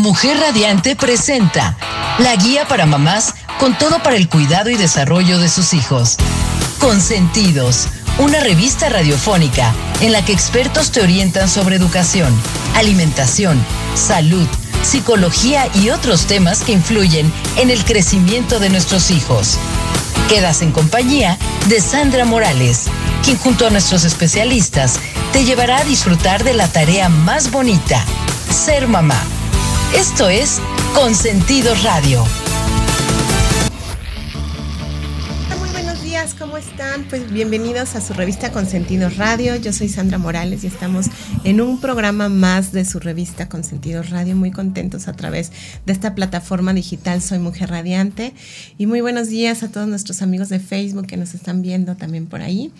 Mujer Radiante presenta la guía para mamás con todo para el cuidado y desarrollo de sus hijos. Consentidos, una revista radiofónica en la que expertos te orientan sobre educación, alimentación, salud, psicología y otros temas que influyen en el crecimiento de nuestros hijos. Quedas en compañía de Sandra Morales, quien junto a nuestros especialistas te llevará a disfrutar de la tarea más bonita, ser mamá. Esto es Consentido Radio. ¿cómo están? Pues bienvenidos a su revista Consentidos Radio. Yo soy Sandra Morales y estamos en un programa más de su revista Consentidos Radio. Muy contentos a través de esta plataforma digital Soy Mujer Radiante. Y muy buenos días a todos nuestros amigos de Facebook que nos están viendo también por ahí.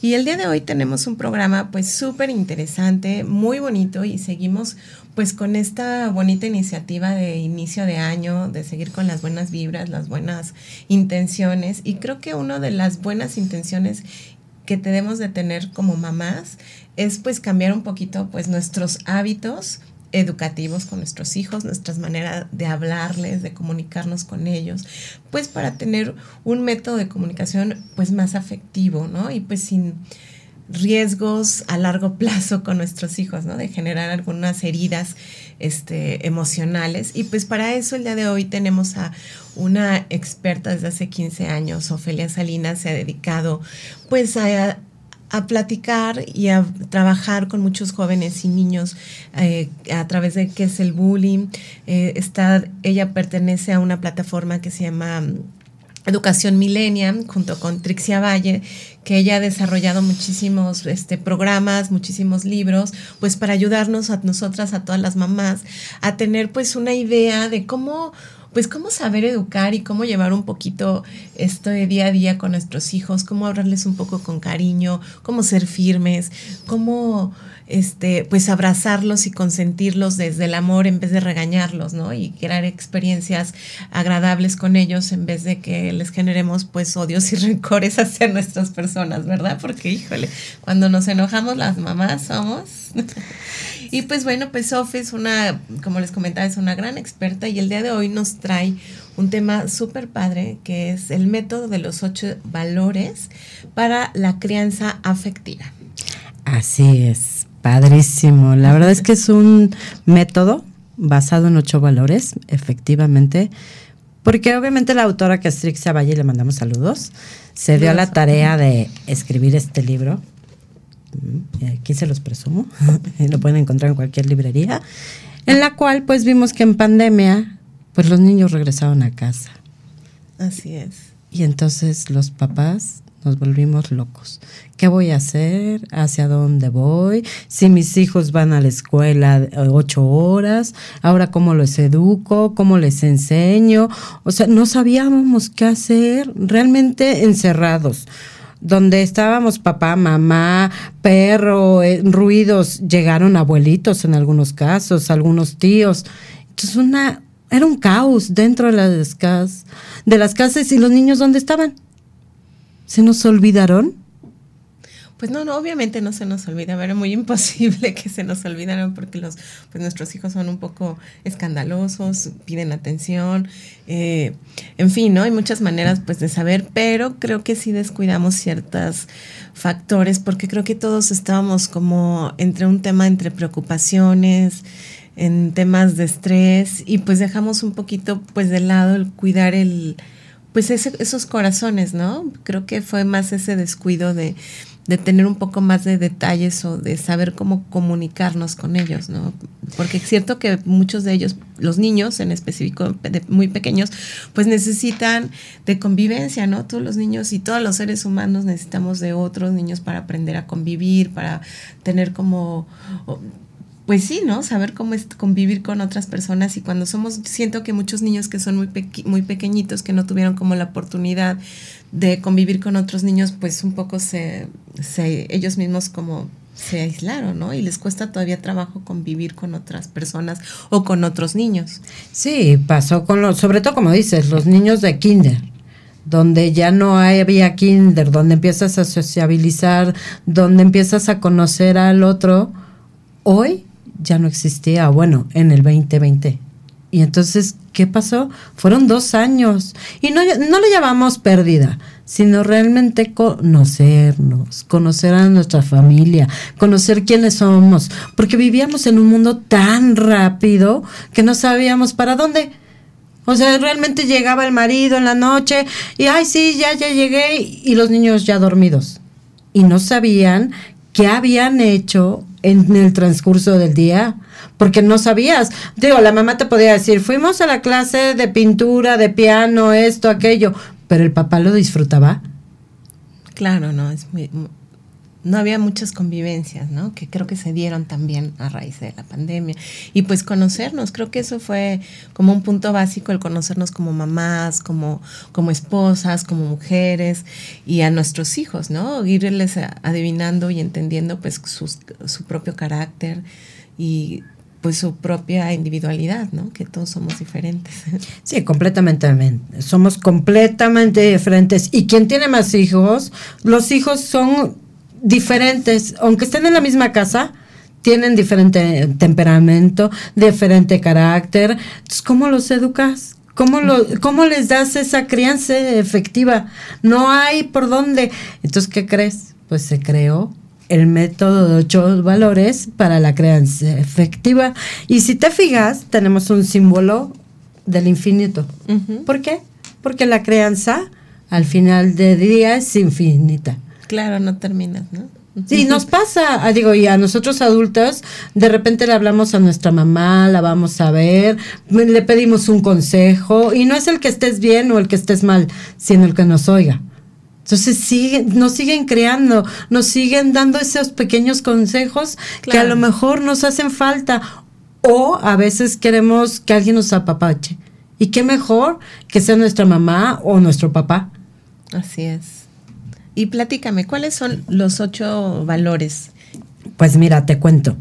Y el día de hoy tenemos un programa pues súper interesante, muy bonito y seguimos pues con esta bonita iniciativa de inicio de año, de seguir con las buenas vibras, las buenas intenciones. Y creo que una de las buenas intenciones que tenemos de tener como mamás es pues cambiar un poquito pues nuestros hábitos educativos con nuestros hijos, nuestras maneras de hablarles, de comunicarnos con ellos, pues para tener un método de comunicación pues más afectivo, ¿no? Y pues sin riesgos a largo plazo con nuestros hijos, ¿no? De generar algunas heridas este, emocionales. Y pues para eso el día de hoy tenemos a una experta desde hace 15 años, Ofelia Salinas, se ha dedicado pues a, platicar y a trabajar con muchos jóvenes y niños eh, a través de qué es el bullying. Eh, está, ella pertenece a una plataforma que se llama Educación Millennium, junto con Trixia Valle, que ella ha desarrollado muchísimos este, programas, muchísimos libros, pues para ayudarnos a nosotras, a todas las mamás, a tener pues una idea de cómo pues cómo saber educar y cómo llevar un poquito esto de día a día con nuestros hijos, cómo hablarles un poco con cariño, cómo ser firmes, cómo este, pues abrazarlos y consentirlos desde el amor en vez de regañarlos, ¿no? Y crear experiencias agradables con ellos en vez de que les generemos pues odios y rencores hacia nuestras personas, ¿verdad? Porque híjole, cuando nos enojamos las mamás somos Y pues bueno, pues Sophie es una, como les comentaba, es una gran experta y el día de hoy nos trae un tema súper padre que es el método de los ocho valores para la crianza afectiva. Así es, padrísimo. La verdad es que es un método basado en ocho valores, efectivamente, porque obviamente la autora que es Trixia Valle, le mandamos saludos, se dio la tarea de escribir este libro aquí se los presumo, lo pueden encontrar en cualquier librería, en la cual pues vimos que en pandemia pues los niños regresaron a casa. Así es. Y entonces los papás nos volvimos locos. ¿Qué voy a hacer? ¿Hacia dónde voy? Si mis hijos van a la escuela ocho horas, ahora cómo los educo, cómo les enseño. O sea, no sabíamos qué hacer, realmente encerrados donde estábamos papá, mamá, perro, eh, ruidos, llegaron abuelitos en algunos casos, algunos tíos. Entonces una era un caos dentro de las casas, de las casas y los niños dónde estaban? ¿Se nos olvidaron? Pues no, no, obviamente no se nos olvida, era muy imposible que se nos olvidaran porque los, pues nuestros hijos son un poco escandalosos, piden atención, eh, en fin, ¿no? Hay muchas maneras pues de saber, pero creo que sí descuidamos ciertos factores porque creo que todos estábamos como entre un tema entre preocupaciones, en temas de estrés y pues dejamos un poquito pues de lado el cuidar el, pues esos corazones, ¿no? Creo que fue más ese descuido de de tener un poco más de detalles o de saber cómo comunicarnos con ellos, ¿no? Porque es cierto que muchos de ellos, los niños en específico, muy pequeños, pues necesitan de convivencia, ¿no? Todos los niños y todos los seres humanos necesitamos de otros niños para aprender a convivir, para tener como pues sí, ¿no? Saber cómo es convivir con otras personas y cuando somos, siento que muchos niños que son muy, muy pequeñitos, que no tuvieron como la oportunidad de convivir con otros niños, pues un poco se, se ellos mismos como se aislaron, ¿no? Y les cuesta todavía trabajo convivir con otras personas o con otros niños. Sí, pasó con los, sobre todo como dices, los niños de kinder donde ya no había kinder, donde empiezas a sociabilizar, donde empiezas a conocer al otro, hoy ya no existía, bueno, en el 2020 Y entonces, ¿qué pasó? Fueron dos años. Y no, no le llamamos pérdida, sino realmente conocernos, conocer a nuestra familia, conocer quiénes somos, porque vivíamos en un mundo tan rápido que no sabíamos para dónde. O sea, realmente llegaba el marido en la noche y, ay, sí, ya, ya llegué, y los niños ya dormidos. Y no sabían qué habían hecho en el transcurso del día porque no sabías. Digo, la mamá te podía decir, fuimos a la clase de pintura, de piano, esto, aquello, pero el papá lo disfrutaba. Claro, no, es muy, no había muchas convivencias, ¿no? Que creo que se dieron también a raíz de la pandemia. Y pues conocernos, creo que eso fue como un punto básico, el conocernos como mamás, como, como esposas, como mujeres y a nuestros hijos, ¿no? Irles adivinando y entendiendo pues su propio carácter y pues su propia individualidad, ¿no? Que todos somos diferentes. Sí, completamente. Somos completamente diferentes. Y quien tiene más hijos, los hijos son diferentes, aunque estén en la misma casa, tienen diferente temperamento, diferente carácter. Entonces, ¿cómo los educas? ¿Cómo, lo, ¿Cómo les das esa crianza efectiva? No hay por dónde. Entonces, ¿qué crees? Pues se creó el método de ocho valores para la crianza efectiva. Y si te fijas, tenemos un símbolo del infinito. ¿Por qué? Porque la crianza al final del día es infinita. Claro, no terminas, ¿no? Sí, nos pasa, ah, digo, y a nosotros adultos, de repente le hablamos a nuestra mamá, la vamos a ver, le pedimos un consejo, y no es el que estés bien o el que estés mal, sino el que nos oiga. Entonces siguen, nos siguen creando, nos siguen dando esos pequeños consejos que a lo mejor nos hacen falta o a veces queremos que alguien nos apapache. Y qué mejor que sea nuestra mamá o nuestro papá. Así es. Y platícame, ¿cuáles son los ocho valores? Pues mira, te cuento.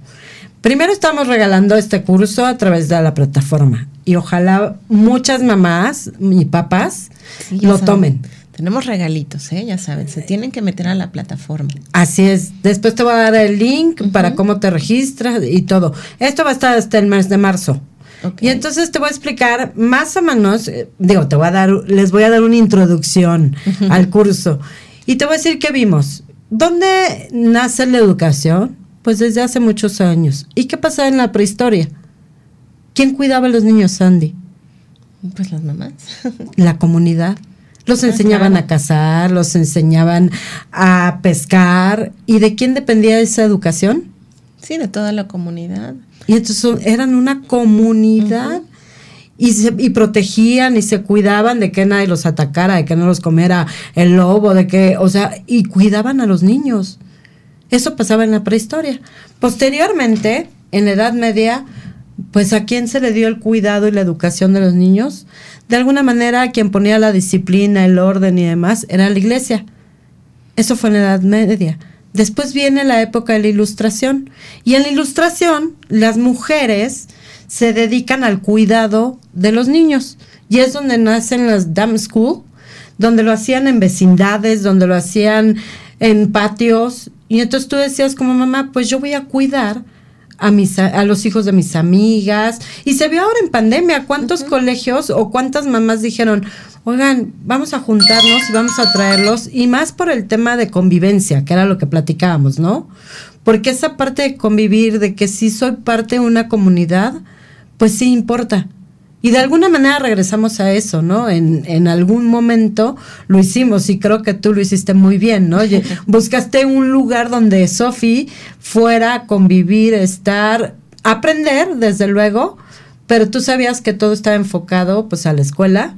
Primero estamos regalando este curso a través de la plataforma y ojalá muchas mamás y papás lo tomen tenemos regalitos, ¿eh? ya saben, se tienen que meter a la plataforma. Así es. Después te voy a dar el link para cómo te registras y todo. Esto va a estar hasta el mes de marzo. Y entonces te voy a explicar más o menos, eh, digo, te voy a dar, les voy a dar una introducción al curso. Y te voy a decir qué vimos. ¿Dónde nace la educación? Pues desde hace muchos años. ¿Y qué pasaba en la prehistoria? ¿Quién cuidaba a los niños, Sandy? Pues las mamás. la comunidad. Los enseñaban a cazar, los enseñaban a pescar. ¿Y de quién dependía esa educación? Sí, de toda la comunidad. Y entonces eran una comunidad. Y, protegían y se cuidaban de que nadie los atacara, de que no los comiera el lobo, de que, o sea, y cuidaban a los niños. Eso pasaba en la prehistoria. Posteriormente, en la Edad Media, pues a quién se le dio el cuidado y la educación de los niños? de alguna manera quien ponía la disciplina, el orden y demás era la iglesia. Eso fue en la Edad Media. Después viene la época de la Ilustración. Y en la Ilustración las mujeres se dedican al cuidado de los niños. Y es donde nacen las Dam School, donde lo hacían en vecindades, donde lo hacían en patios. Y entonces tú decías como mamá, pues yo voy a cuidar a, mis, a los hijos de mis amigas. Y se vio ahora en pandemia cuántos colegios o cuántas mamás dijeron, oigan, vamos a juntarnos y vamos a traerlos. Y más por el tema de convivencia, que era lo que platicábamos, ¿no? Porque esa parte de convivir, de que si soy parte de una comunidad, pues sí importa. Y de alguna manera regresamos a eso, ¿no? En, en algún momento lo hicimos y creo que tú lo hiciste muy bien, ¿no? Buscaste un lugar donde Sofi fuera a convivir, estar, aprender, desde luego, pero tú sabías que todo estaba enfocado pues a la escuela.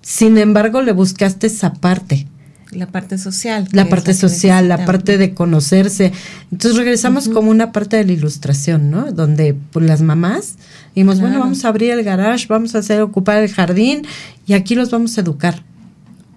Sin embargo, le buscaste esa parte. La parte social. La parte social, la parte de conocerse. Entonces regresamos como una parte de la ilustración, ¿no? Donde pues, las mamás dijimos, bueno, vamos a abrir el garage, vamos a hacer ocupar el jardín y aquí los vamos a educar.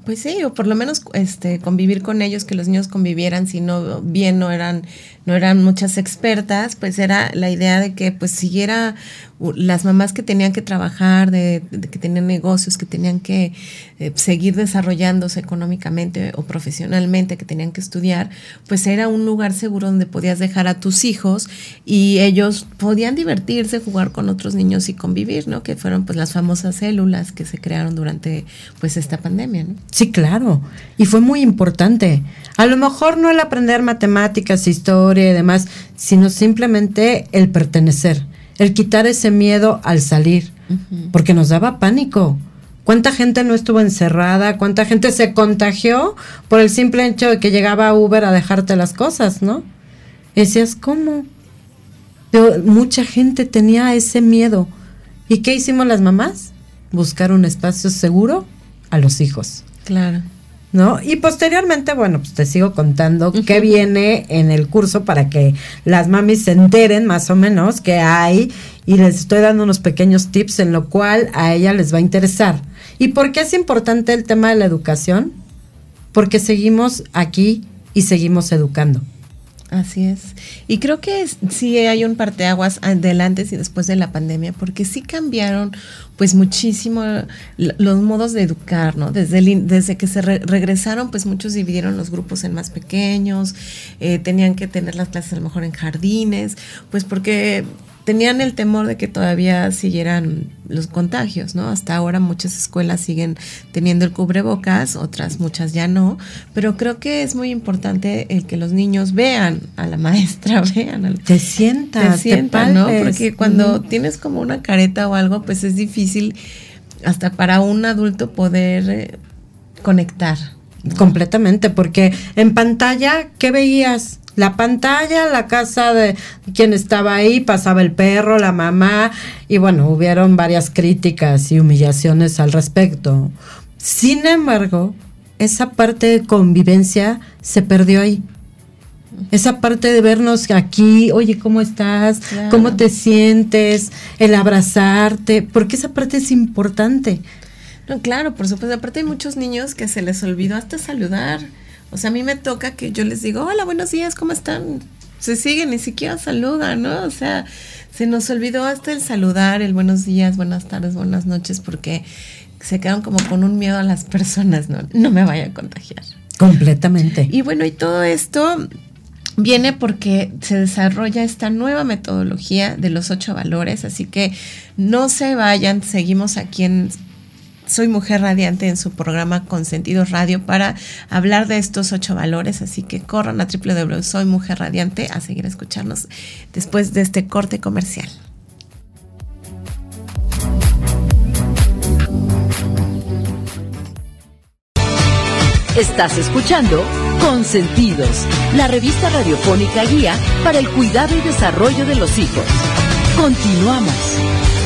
Pues sí, o por lo menos este convivir con ellos, que los niños convivieran, si no bien no eran no eran muchas expertas, pues era la idea de que pues siguiera las mamás que tenían que trabajar, de, que tenían negocios, que tenían que eh, seguir desarrollándose económicamente o profesionalmente, que tenían que estudiar, pues era un lugar seguro donde podías dejar a tus hijos y ellos podían divertirse, jugar con otros niños y convivir, ¿no? Que fueron pues las famosas células que se crearon durante pues esta pandemia, ¿no? Sí, claro. Y fue muy importante. A lo mejor no el aprender matemáticas, historia y demás, sino simplemente el pertenecer el quitar ese miedo al salir, porque nos daba pánico. ¿Cuánta gente no estuvo encerrada? ¿Cuánta gente se contagió por el simple hecho de que llegaba Uber a dejarte las cosas, no? Y decías, ¿cómo? Pero mucha gente tenía ese miedo. ¿Y qué hicimos las mamás? Buscar un espacio seguro a los hijos. Claro. ¿No? Y posteriormente, bueno, pues te sigo contando qué viene en el curso para que las mamis se enteren más o menos qué hay y les estoy dando unos pequeños tips en lo cual a ella les va a interesar. ¿Y por qué es importante el tema de la educación? Porque seguimos aquí y seguimos educando. Así es. Y creo que sí hay un parteaguas antes y después de la pandemia, porque sí cambiaron pues muchísimo los modos de educar, ¿no? Desde, desde que se regresaron, pues muchos dividieron los grupos en más pequeños, eh, tenían que tener las clases a lo mejor en jardines, pues porque tenían el temor de que todavía siguieran los contagios, ¿no? Hasta ahora muchas escuelas siguen teniendo el cubrebocas, otras muchas ya no, pero creo que es muy importante el que los niños vean a la maestra, vean al te sientas, te sientan, ¿no? Porque cuando tienes como una careta o algo, pues es difícil hasta para un adulto poder eh, conectar. Completamente, porque en pantalla, ¿qué veías? La pantalla, la casa de quien estaba ahí, pasaba el perro, la mamá, y bueno, hubieron varias críticas y humillaciones al respecto. Sin embargo, esa parte de convivencia se perdió ahí. Esa parte de vernos aquí, oye, ¿cómo estás? ¿Cómo te sientes? El abrazarte, porque esa parte es importante. No, claro, por supuesto. Aparte hay muchos niños que se les olvidó hasta saludar. O sea, a mí me toca que yo les digo, hola, buenos días, ¿cómo están? Se siguen, ni siquiera saludan, ¿no? O sea, se nos olvidó hasta el saludar, el buenos días, buenas tardes, buenas noches, porque se quedan como con un miedo a las personas, ¿no? No me vaya a contagiar. Completamente. Y bueno, y todo esto viene porque se desarrolla esta nueva metodología de los ocho valores, así que no se vayan, seguimos aquí en soy Mujer Radiante en su programa Consentido Radio para hablar de estos ocho valores, así que corran a www a seguir escucharnos después de este corte comercial. Estás escuchando Consentidos, la revista radiofónica guía para el cuidado y desarrollo de los hijos. Continuamos.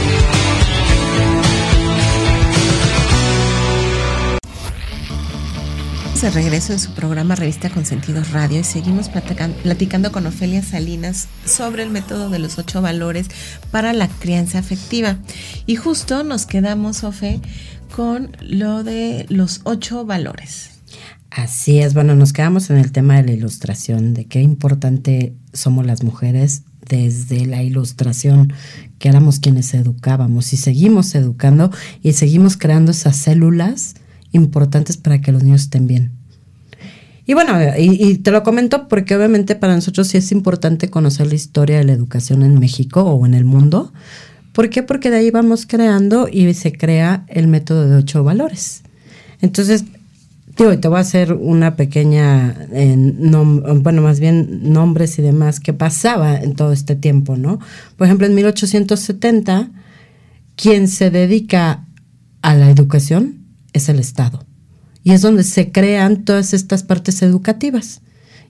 De regreso en su programa Revista Consentidos Radio y seguimos platicando con Ofelia Salinas sobre el método de los ocho valores para la crianza afectiva. Y justo nos quedamos, Ofe, con lo de los ocho valores. Así es, bueno, nos quedamos en el tema de la ilustración, de qué importante somos las mujeres desde la ilustración, que éramos quienes educábamos y seguimos educando y seguimos creando esas células importantes para que los niños estén bien. Y bueno, y, te lo comento porque obviamente para nosotros sí es importante conocer la historia de la educación en México o en el mundo. ¿Por qué? Porque de ahí vamos creando y se crea el método de ocho valores. Entonces, digo, te voy a hacer una pequeña, bueno, más bien nombres y demás que pasaba en todo este tiempo, ¿no? Por ejemplo, en 1870, quien se dedica a la educación es el Estado. Y es donde se crean todas estas partes educativas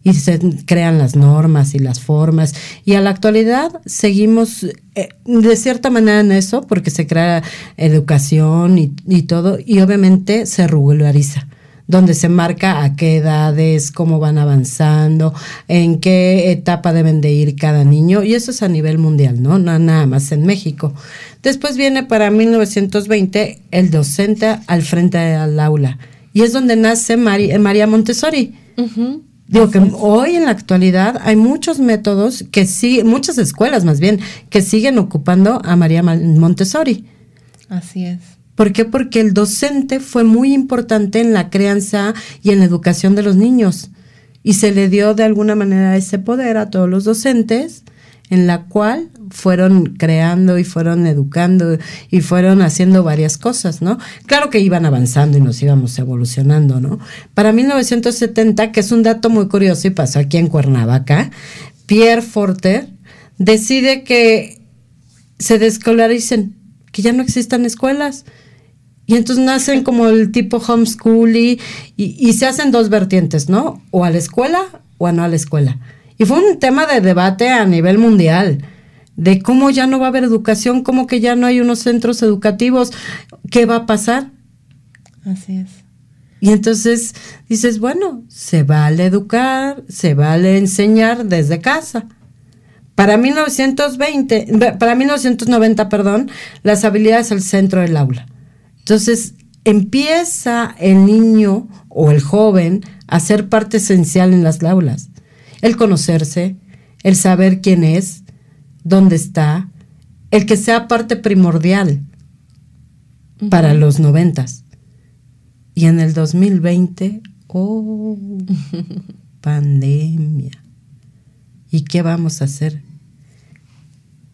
y se crean las normas y las formas. Y a la actualidad seguimos eh, de cierta manera en eso porque se crea educación y, y, todo y obviamente se regulariza donde se marca a qué edades, cómo van avanzando, en qué etapa deben de ir cada niño, y eso es a nivel mundial, ¿no? No nada más en México. Después viene para 1920 el docente al frente del aula Y es donde nace María Montessori. Digo que hoy en la actualidad hay muchos métodos que sí, muchas escuelas más bien, que siguen ocupando a María Montessori. Así es. ¿Por qué? Porque el docente fue muy importante en la crianza y en la educación de los niños. Y se le dio de alguna manera ese poder a todos los docentes, en la cual fueron creando y fueron educando y fueron haciendo varias cosas, ¿no? Claro que iban avanzando y nos íbamos evolucionando, ¿no? Para 1970, que es un dato muy curioso y pasó aquí en Cuernavaca, Pierre Forter decide que se descolaricen, que ya no existan escuelas. Y entonces nacen como el tipo homeschool y, y se hacen dos vertientes, ¿no? O a la escuela o a no a la escuela. Y fue un tema de debate a nivel mundial de cómo ya no va a haber educación, cómo que ya no hay unos centros educativos, ¿qué va a pasar? Así es. Y entonces dices, bueno, se vale educar, se vale enseñar desde casa. Para 1920, para 1990, perdón, las habilidades al centro del aula. Entonces, empieza el niño o el joven a ser parte esencial en las aulas. El conocerse, el saber quién es, dónde está, el que sea parte primordial para los noventas. Y en el 2020, oh, pandemia. ¿Y qué vamos a hacer?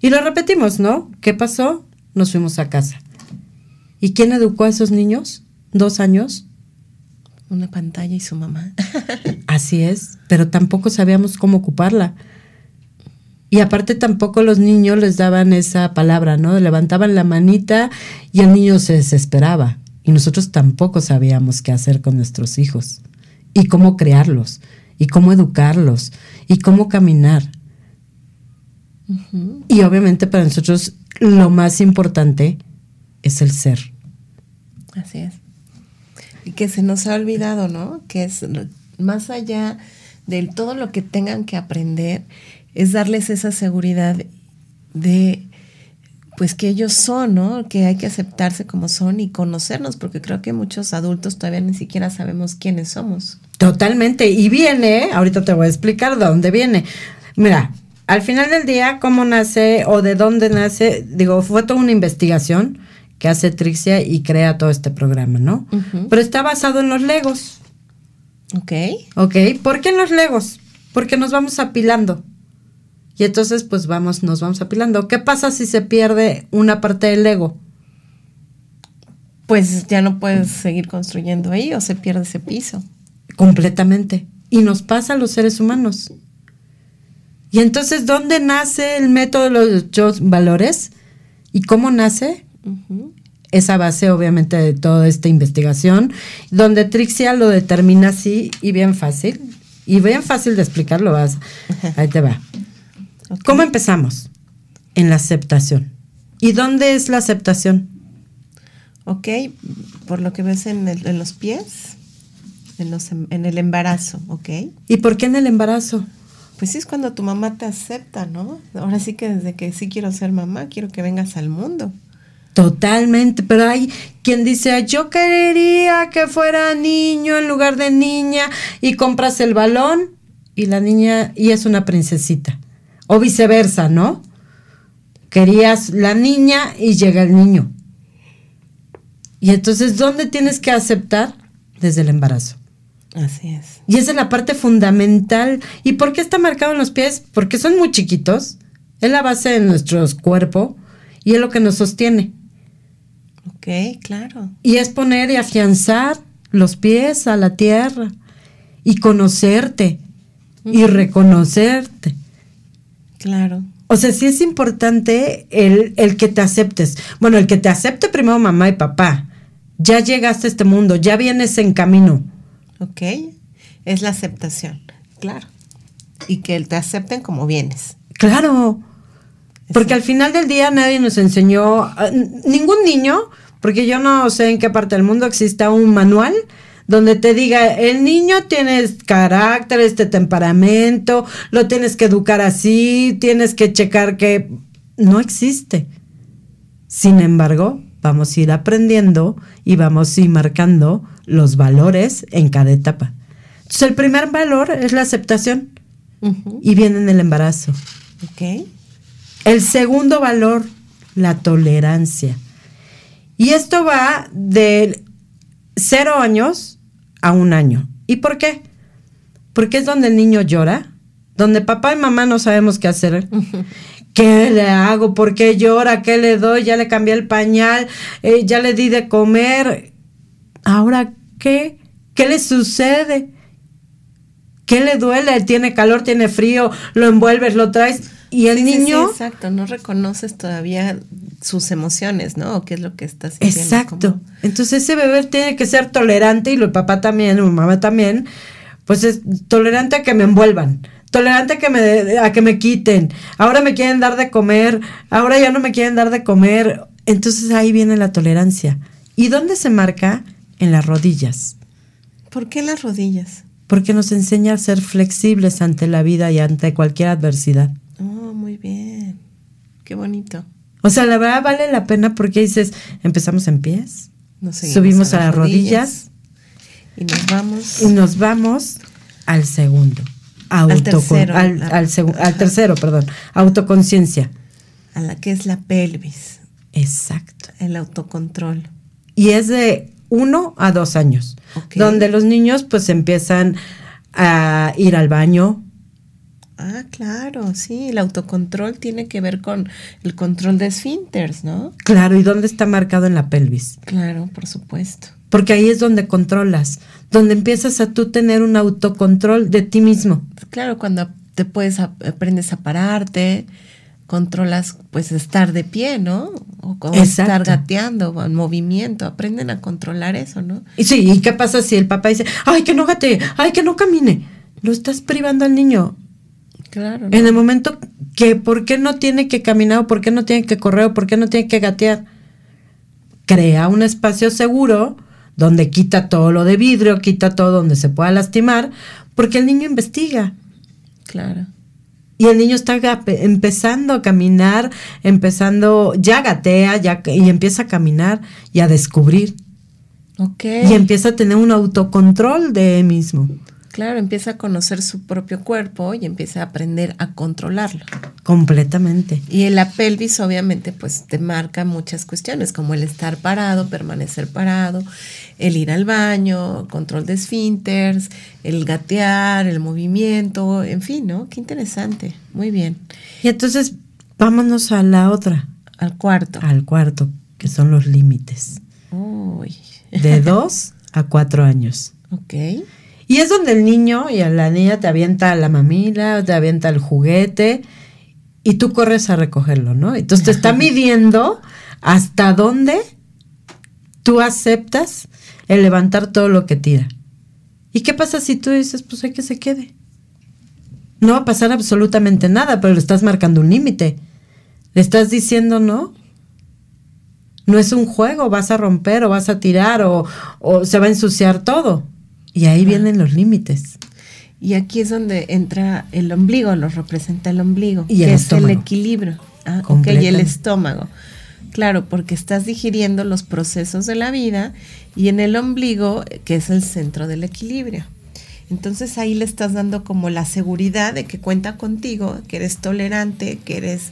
Y lo repetimos, ¿no? ¿Qué pasó? Nos fuimos a casa. ¿Y quién educó a esos niños? ¿Dos años? Una pantalla y su mamá. Así es, pero tampoco sabíamos cómo ocuparla. Y aparte tampoco los niños les daban esa palabra, ¿no? Levantaban la manita y el niño se desesperaba. Y nosotros tampoco sabíamos qué hacer con nuestros hijos. Y cómo crearlos. Y cómo educarlos. Y cómo caminar. Y obviamente para nosotros lo más importante es el ser. Así es. Y que se nos ha olvidado, ¿no? Que es más allá de todo lo que tengan que aprender, es darles esa seguridad de pues que ellos son, ¿no? Que hay que aceptarse como son y conocernos, porque creo que muchos adultos todavía ni siquiera sabemos quiénes somos. Totalmente. Y viene, ahorita te voy a explicar de dónde viene. Mira, al final del día, cómo nace o de dónde nace, digo, fue toda una investigación que hace Trixia y crea todo este programa, ¿no? Pero está basado en los legos. Ok. Ok, ¿por qué en los legos? Porque nos vamos apilando. Y entonces, pues vamos, nos vamos apilando. ¿Qué pasa si se pierde una parte del ego? Pues ya no puedes seguir construyendo ahí o se pierde ese piso. Completamente. Y nos pasa a los seres humanos. Y entonces, ¿dónde nace el método de los ocho valores? ¿Y cómo nace? Esa base, obviamente, de toda esta investigación, donde Trixia lo determina así y bien fácil. Y bien fácil de explicarlo. Vas. Ahí te va. ¿Cómo empezamos? En la aceptación. ¿Y dónde es la aceptación? Ok, por lo que ves en, los pies, en, en, el embarazo, ¿ok? ¿Y por qué en el embarazo? Pues sí, es cuando tu mamá te acepta, ¿no? Ahora sí que desde que sí quiero ser mamá, quiero que vengas al mundo. Totalmente, pero hay quien dice, yo quería que fuera niño en lugar de niña y compras el balón y la niña y es una princesita. O viceversa, ¿no? Querías la niña y llega el niño. Y entonces, ¿dónde tienes que aceptar? Desde el embarazo. Así es. Y esa es la parte fundamental. ¿Y por qué está marcado en los pies? Porque son muy chiquitos. Es la base de nuestro cuerpo y es lo que nos sostiene. Ok, claro. Y es poner y afianzar los pies a la tierra y conocerte y reconocerte. Claro. O sea, sí es importante el, el, que te aceptes. Bueno, el que te acepte primero mamá y papá. Ya llegaste a este mundo, ya vienes en camino. Ok, es la aceptación, claro. Y que te acepten como vienes. Claro, porque al final del día nadie nos enseñó, ah, ningún niño, porque yo no sé en qué parte del mundo exista un manual donde te diga, el niño tiene carácter, este temperamento, lo tienes que educar así, tienes que checar que no existe. Sin embargo, vamos a ir aprendiendo y vamos a ir marcando los valores en cada etapa. Entonces, el primer valor es la aceptación y viene en el embarazo. Ok. El segundo valor, la tolerancia. Y esto va de cero años a un año. ¿Y por qué? Porque es donde el niño llora, donde papá y mamá no sabemos qué hacer. ¿Qué le hago? ¿Por qué llora? ¿Qué le doy? Ya le cambié el pañal, eh, ya le di de comer. Ahora, ¿qué? ¿Qué le sucede? ¿Qué le duele? Tiene calor, tiene frío, lo envuelves, lo traes. Y el niño. exacto, no reconoces todavía sus emociones, ¿no? O qué es lo que está sintiendo. Exacto. Entonces ese bebé tiene que ser tolerante y el papá también, mi mamá también, pues es tolerante a que me envuelvan, tolerante a que me, a que me quiten. Ahora me quieren dar de comer, ahora ya no me quieren dar de comer. Entonces ahí viene la tolerancia. ¿Y dónde se marca? En las rodillas. ¿Por qué las rodillas? Porque nos enseña a ser flexibles ante la vida y ante cualquier adversidad. Oh, muy bien. Qué bonito. O sea, la verdad vale la pena porque dices, empezamos en pies, subimos a, las rodillas, y nos vamos. Y nos vamos al segundo. al tercero. Al, al, tercero, perdón. Autoconciencia. A la que es la pelvis. Exacto. El autocontrol. Y es de uno a dos años. Donde los niños pues empiezan a ir al baño, Ah, claro, sí, el autocontrol tiene que ver con el control de esfínteres, ¿no? Claro, ¿y dónde está marcado en la pelvis? Claro, por supuesto. Porque ahí es donde controlas, donde empiezas a tú tener un autocontrol de ti mismo. Claro, cuando te puedes, aprendes a pararte, controlas pues estar de pie, ¿no? O, estar gateando, en movimiento, aprenden a controlar eso, ¿no? Y sí, ¿y qué pasa si el papá dice, ay, que no gatee, ay, que no camine? Lo estás privando al niño. Claro. En el momento que, ¿por qué no tiene que caminar o por qué no tiene que correr o por qué no tiene que gatear? Crea un espacio seguro donde quita todo lo de vidrio, quita todo donde se pueda lastimar, porque el niño investiga. Claro. Y el niño está empezando a caminar, empezando, ya gatea, ya, y empieza a caminar y a descubrir. Okay. Y empieza a tener un autocontrol de él mismo. Claro, empieza a conocer su propio cuerpo y empieza a aprender a controlarlo. Completamente. Y en la pelvis obviamente pues te marca muchas cuestiones, como el estar parado, permanecer parado, el ir al baño, control de esfínteres, el gatear, el movimiento, en fin, ¿no? Qué interesante. Muy bien. Y entonces vámonos a la otra. Al cuarto. Al cuarto, que son los límites. Uy. De dos a cuatro años. Ok. Y es donde el niño y a la niña te avienta la mamila, te avienta el juguete y tú corres a recogerlo, ¿no? Entonces te está midiendo hasta dónde tú aceptas el levantar todo lo que tira. ¿Y qué pasa si tú dices, pues hay que se quede? No va a pasar absolutamente nada, pero le estás marcando un límite. Le estás diciendo, no, no es un juego, vas a romper o vas a tirar o, o se va a ensuciar todo. Y ahí vienen los límites. Y aquí es donde entra el ombligo, lo representa el ombligo, y que es el equilibrio. Ah, y el estómago. Claro, porque estás digiriendo los procesos de la vida y en el ombligo, que es el centro del equilibrio. Entonces ahí le estás dando como la seguridad de que cuenta contigo, que eres tolerante, que eres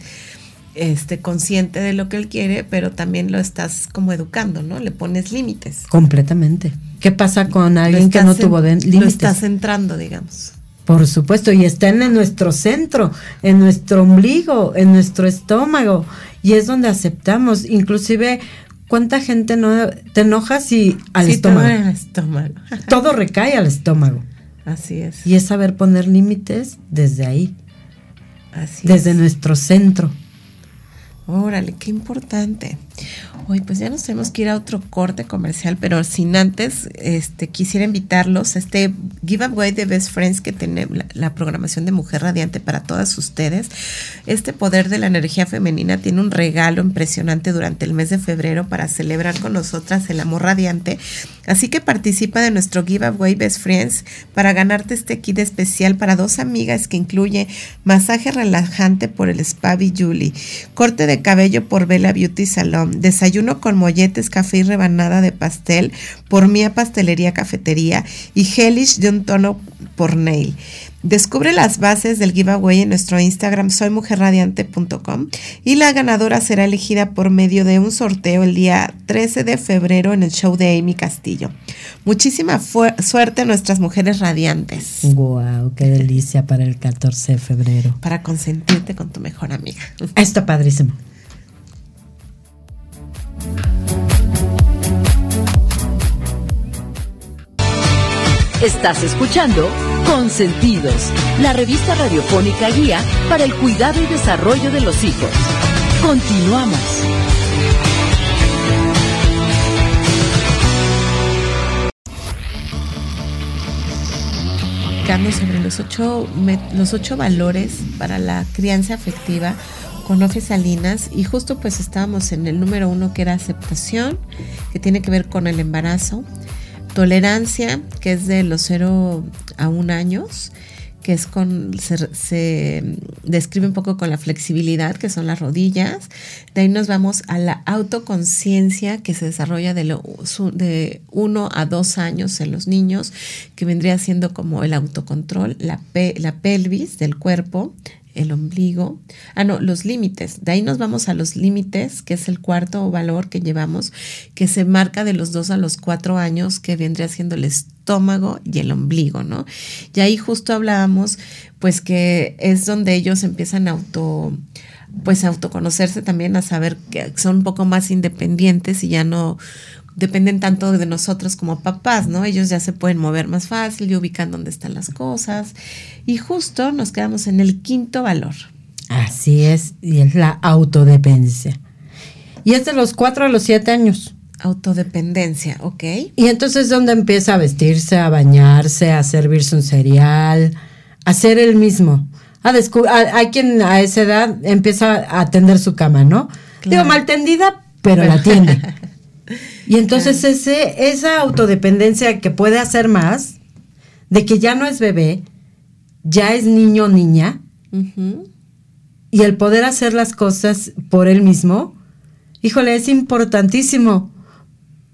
este, consciente de lo que él quiere, pero también lo estás como educando, ¿no? Le pones límites. Completamente. ¿Qué pasa con alguien que no tuvo límites? Lo estás centrando, digamos. Por supuesto, y están en nuestro centro, en nuestro ombligo, en nuestro estómago, y es donde aceptamos. Inclusive, ¿cuánta gente no te enojas si al estómago? Todo, estómago. todo recae al estómago. Así es. Y es saber poner límites desde ahí. Así desde nuestro centro. Órale, qué importante. Hoy pues ya nos tenemos que ir a otro corte comercial, pero sin antes, este, quisiera invitarlos a este giveaway de Best Friends que tiene la, programación de Mujer Radiante para todas ustedes. Este poder de la energía femenina tiene un regalo impresionante durante el mes de febrero para celebrar con nosotras el amor radiante. Así que participa de nuestro giveaway Best Friends para ganarte este kit especial para dos amigas que incluye masaje relajante por el Spa Julie, corte de cabello por Bella Beauty Salon, desayuno con molletes, café y rebanada de pastel por Mía Pastelería Cafetería y Hellish de un tono por Nail. Descubre las bases del giveaway en nuestro Instagram soymujerradiante.com y la ganadora será elegida por medio de un sorteo el día 13 de febrero en el show de Amy Castillo. Muchísima suerte a nuestras mujeres radiantes. Wow, qué delicia para el 14 de febrero. Para consentirte con tu mejor amiga. Está padrísimo. Estás escuchando Consentidos, la revista radiofónica guía para el cuidado y desarrollo de los hijos. Continuamos. sobre los ocho, los ocho valores para la crianza afectiva con Ofe Salinas y justo pues estábamos en el número uno que era aceptación, que tiene que ver con el embarazo, Tolerancia, que es de los 0 a 1 años, que es con, se, describe un poco con la flexibilidad, que son las rodillas. De ahí nos vamos a la autoconciencia, que se desarrolla de, lo, de 1 a 2 años en los niños, que vendría siendo como el autocontrol, la, la pelvis del cuerpo, el ombligo. Ah, no, los límites. De ahí nos vamos a los límites, que es el cuarto valor que llevamos, que se marca de los dos a los cuatro años, que vendría siendo el estómago y el ombligo, ¿no? Y ahí justo hablábamos, pues que es donde ellos empiezan a auto pues autoconocerse también, a saber que son un poco más independientes y ya no dependen tanto de nosotros como papás, ¿no? Ellos ya se pueden mover más fácil y ubican dónde están las cosas. Y justo nos quedamos en el quinto valor. Así es, y es la autodependencia. Y es de los cuatro a los siete años. Autodependencia, ok. Y entonces ¿dónde empieza a vestirse, a bañarse, a servirse un cereal, a ser el mismo. A hay quien a esa edad empieza a atender su cama, ¿no? Digo, mal tendida, pero la atiende. Y entonces ese, esa autodependencia que puede hacer más, de que ya no es bebé, ya es niño o niña, y el poder hacer las cosas por él mismo, híjole, es importantísimo,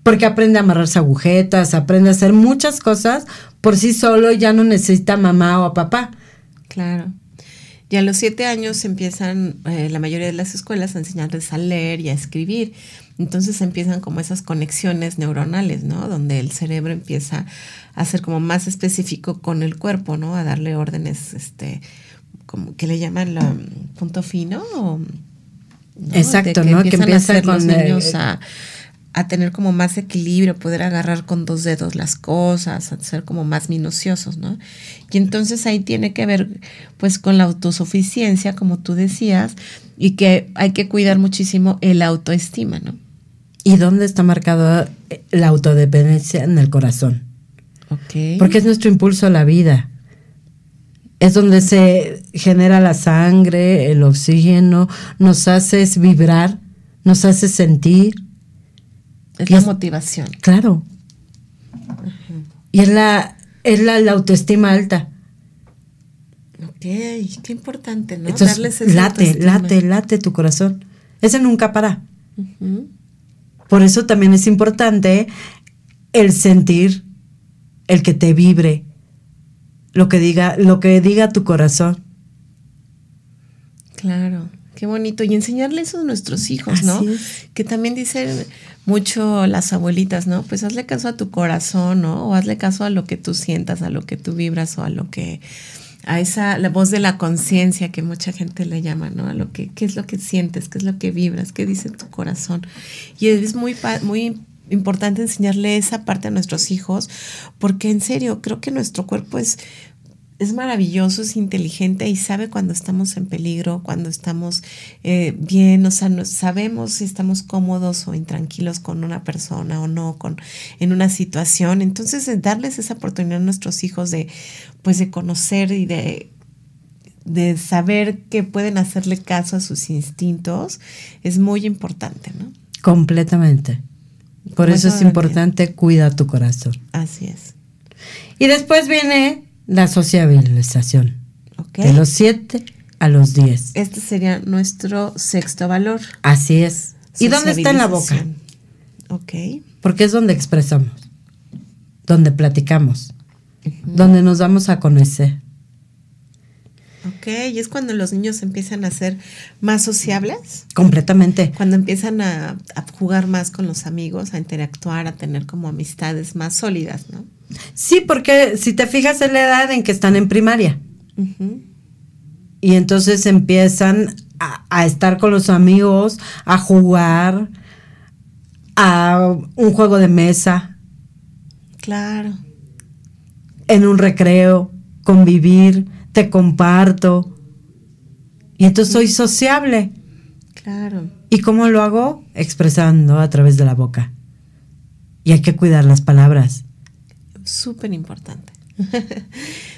porque aprende a amarrarse agujetas, aprende a hacer muchas cosas por sí solo, ya no necesita mamá o papá. Claro. Y a los siete años empiezan eh, la mayoría de las escuelas a enseñarles a leer y a escribir. Entonces empiezan como esas conexiones neuronales, ¿no? Donde el cerebro empieza a ser como más específico con el cuerpo, ¿no? A darle órdenes, este, como que le llaman la, punto fino. Exacto, ¿no? Que empieza con los niños a a tener como más equilibrio, poder agarrar con dos dedos las cosas, a ser como más minuciosos, ¿no? Y entonces ahí tiene que ver pues con la autosuficiencia, como tú decías, y que hay que cuidar muchísimo el autoestima, ¿no? ¿Y dónde está marcada la autodependencia en el corazón? Porque es nuestro impulso a la vida. Es donde se genera la sangre, el oxígeno, nos hace vibrar, nos hace sentir es la motivación. Claro. Y es la, es la, autoestima alta. Ok, qué importante, ¿no? Darles late, late, late tu corazón. Ese nunca para. Por eso también es importante el sentir, el que te vibre, lo que diga, lo que diga tu corazón. Claro. Qué bonito. Y enseñarle eso a nuestros hijos, ¿no? Que también dicen mucho las abuelitas, ¿no? Pues hazle caso a tu corazón, ¿no? O hazle caso a lo que tú sientas, a lo que tú vibras o a lo que a esa la voz de la conciencia que mucha gente le llama, ¿no? A lo que qué es lo que sientes, qué es lo que vibras, qué dice tu corazón. Y es muy muy importante enseñarle esa parte a nuestros hijos porque en serio, creo que nuestro cuerpo es es maravilloso, es inteligente y sabe cuando estamos en peligro, cuando estamos eh, bien, o sea, no, sabemos si estamos cómodos o intranquilos con una persona o no, con, en una situación. Entonces, darles esa oportunidad a nuestros hijos de, pues, de conocer y de, de saber que pueden hacerle caso a sus instintos es muy importante, ¿no? Completamente. Por eso es importante, cuida tu corazón. Así es. Y después viene la sociabilización. De los 7 a los 10. Este sería nuestro sexto valor. Así es. ¿Y dónde está en la boca? Ok. Porque es donde expresamos, donde platicamos, donde nos vamos a conocer. Ok, y es cuando los niños empiezan a ser más sociables. Completamente. Cuando empiezan a, a, jugar más con los amigos, a interactuar, a tener como amistades más sólidas, ¿no? Sí, porque si te fijas en la edad en que están en primaria. Y entonces empiezan a, a, estar con los amigos, a jugar, a un juego de mesa. Claro. En un recreo, convivir te comparto. Y entonces soy sociable. Claro. ¿Y cómo lo hago? Expresando a través de la boca. Y hay que cuidar las palabras. Súper importante.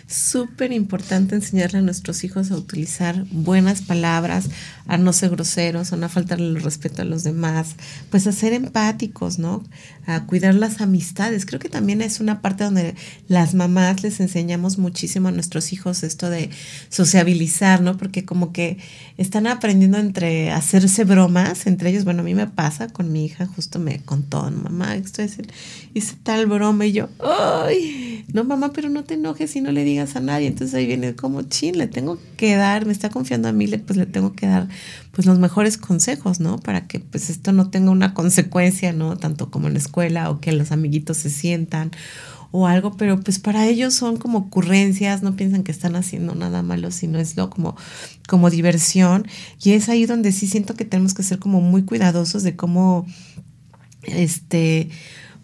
Súper importante enseñarle a nuestros hijos a utilizar buenas palabras, a no ser groseros, a no faltarle el respeto a los demás, pues a ser empáticos, ¿no? A cuidar las amistades. Creo que también es una parte donde las mamás les enseñamos muchísimo a nuestros hijos esto de sociabilizar, ¿no? Porque como que están aprendiendo entre hacerse bromas entre ellos. Bueno, a mí me pasa con mi hija, justo me contó, mamá, estoy hice tal broma y yo, ay, no mamá, pero no te enojes y no le digas a nadie. Entonces ahí viene como, chin, le tengo que dar, me está confiando a mí, pues le tengo que dar pues los mejores consejos, ¿no? Para que pues esto no tenga una consecuencia, ¿no? Tanto como en la escuela o que los amiguitos se sientan o algo, pero pues para ellos son como ocurrencias, no piensan que están haciendo nada malo, sino es lo como, como diversión. Y es ahí donde sí siento que tenemos que ser como muy cuidadosos de cómo, este,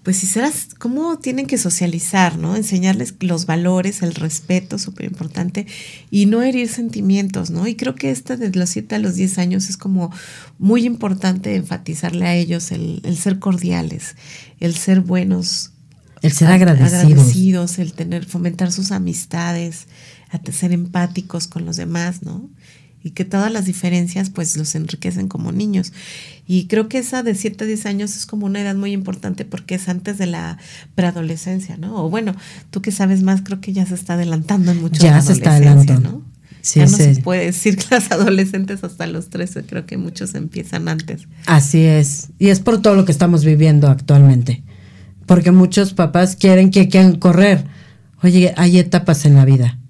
pues si serás, cómo tienen que socializar, ¿no? Enseñarles los valores, el respeto, súper importante, y no herir sentimientos, ¿no? Y creo que esta de los 7 a los 10 años es como muy importante enfatizarle a ellos el, el ser cordiales, el ser buenos. El ser agradecidos. agradecidos. el tener, fomentar sus amistades, ser empáticos con los demás, ¿no? Y que todas las diferencias pues los enriquecen como niños. Y creo que esa de 7 a 10 años es como una edad muy importante porque es antes de la preadolescencia, ¿no? O bueno, tú que sabes más, creo que ya se está adelantando en mucho. Ya se está adelantando. ¿no? Sí, ya no se puede decir que las adolescentes hasta los 13, creo que muchos empiezan antes. Así es. Y es por todo lo que estamos viviendo actualmente. Porque muchos papás quieren que quieran correr. Oye, hay etapas en la vida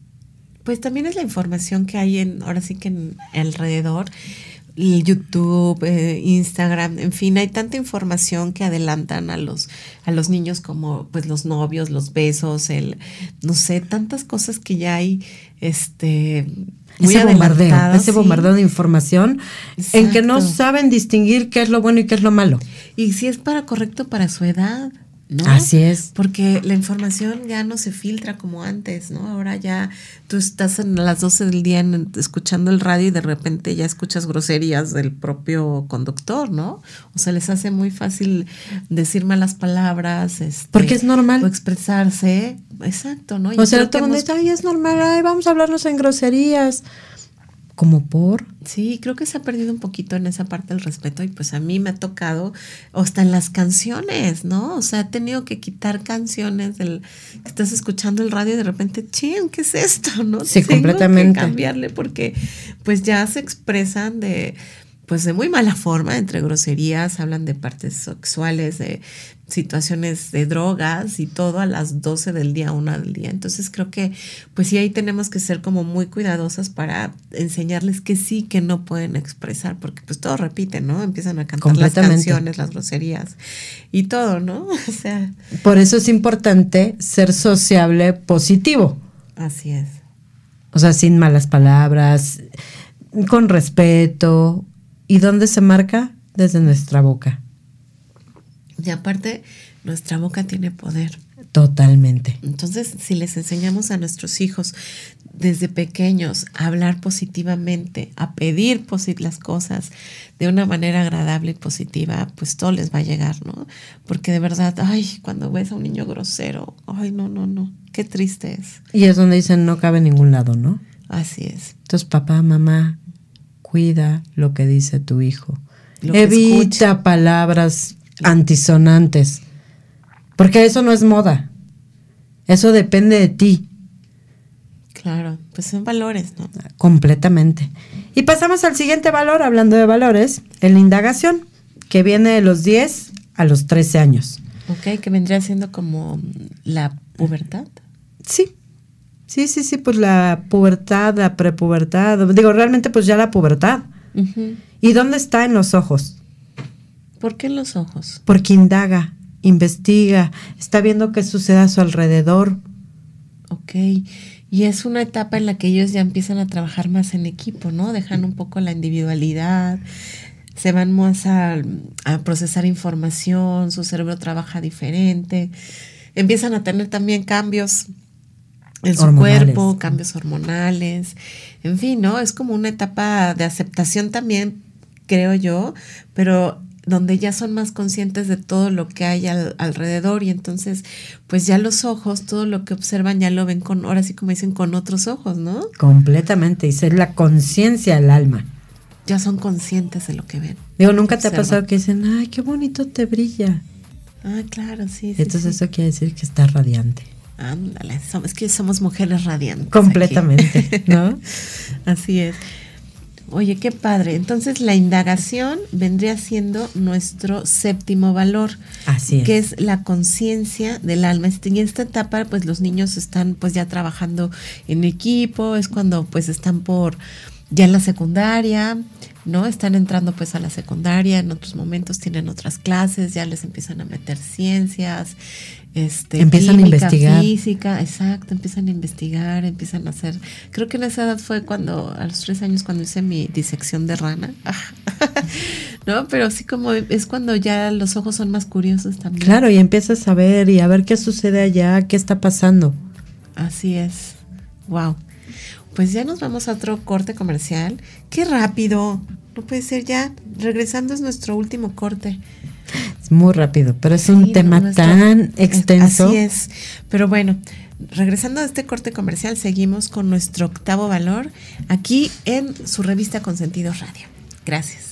pues también es la información que hay en, ahora sí que en alrededor, YouTube, eh, Instagram, en fin, hay tanta información que adelantan a los, a los niños como pues los novios, los besos, el, no sé, tantas cosas que ya hay, este, muy ese bombardeo, ese bombardeo de información en que no saben distinguir qué es lo bueno y qué es lo malo. Y si es para correcto para su edad. ¿No? Así es. Porque la información ya no se filtra como antes, ¿no? Ahora ya tú estás a las 12 del día escuchando el radio y de repente ya escuchas groserías del propio conductor, ¿no? O sea, les hace muy fácil decir malas palabras. Este, Porque es normal. O expresarse. Exacto, ¿no? o sea, todo el mundo dice, ay, es normal, ay, vamos a hablarnos en groserías como por. Sí, creo que se ha perdido un poquito en esa parte el respeto y pues a mí me ha tocado, hasta en las canciones, ¿no? O sea, he tenido que quitar canciones del que estás escuchando el radio y de repente, ching, ¿qué es esto? ¿No? Sí, completamente. Que cambiarle porque pues ya se expresan de pues de muy mala forma, entre groserías, hablan de partes sexuales, de situaciones de drogas y todo a las 12 del día, una del día. Entonces creo que pues sí ahí tenemos que ser como muy cuidadosas para enseñarles que sí, que no pueden expresar, porque pues todo repiten, ¿no? Empiezan a cantar las canciones, las groserías y todo, ¿no? O sea. Por eso es importante ser sociable positivo. Así es. O sea, sin malas palabras, con respeto, ¿Y dónde se marca? Desde nuestra boca. Y aparte, nuestra boca tiene poder. Totalmente. Entonces, si les enseñamos a nuestros hijos desde pequeños a hablar positivamente, a pedir las cosas de una manera agradable y positiva, pues todo les va a llegar, ¿no? Porque de verdad, ay, cuando ves a un niño grosero, ay, no, no, no, qué triste es. Y es donde dicen no cabe en ningún lado, ¿no? Así es. Entonces, papá, mamá, cuida lo que dice tu hijo. Evita palabras antisonantes, porque eso no es moda. Eso depende de ti. Claro, pues son valores, ¿no? Completamente. Y pasamos al siguiente valor, hablando de valores, en la indagación. que viene de los 10 a los 13 años. Ok, que vendría siendo como la pubertad. Sí, sí, sí, sí, pues la pubertad, la prepubertad, digo, realmente pues ya la pubertad. ¿Y dónde está en los ojos? ¿Por qué en los ojos? Porque indaga, investiga, está viendo qué sucede a su alrededor. Ok, y es una etapa en la que ellos ya empiezan a trabajar más en equipo, ¿no? Dejan un poco la individualidad, se van más a, procesar información, su cerebro trabaja diferente, empiezan a tener también cambios en su cuerpo, cambios hormonales, en fin, ¿no? Es como una etapa de aceptación también, creo yo, pero donde ya son más conscientes de todo lo que hay alrededor y entonces pues ya los ojos, todo lo que observan ya lo ven con, ahora sí como dicen, con otros ojos, ¿no? Completamente, y es la conciencia del alma. Ya son conscientes de lo que ven. Digo, nunca te ha pasado que dicen, ay, qué bonito te brilla. Ah, claro, sí. entonces eso quiere decir que está radiante. Ándale, es que somos mujeres radiantes. Completamente, ¿no? Así es. Oye, qué padre. Entonces la indagación vendría siendo nuestro séptimo valor. Así es. Que es la conciencia del alma. Y en esta etapa, pues los niños están pues ya trabajando en equipo, es cuando pues están por ya en la secundaria, ¿no? Están entrando pues a la secundaria, en otros momentos tienen otras clases, ya les empiezan a meter ciencias, este, empiezan a investigar. Física, exacto, empiezan a investigar, empiezan a hacer. Creo que en esa edad fue cuando, a los tres años, cuando hice mi disección de rana. ¿No? Pero sí, como es cuando ya los ojos son más curiosos también. Claro, y empiezas a ver y a ver qué sucede allá, qué está pasando. Así es. Wow. Pues ya nos vamos a otro corte comercial. ¡Qué rápido! No puede ser ya. Regresando es nuestro último corte. Es muy rápido, pero es un tema tan extenso. Así es. Pero bueno, regresando a este corte comercial, seguimos con nuestro octavo valor aquí en su revista Consentido Radio. Gracias.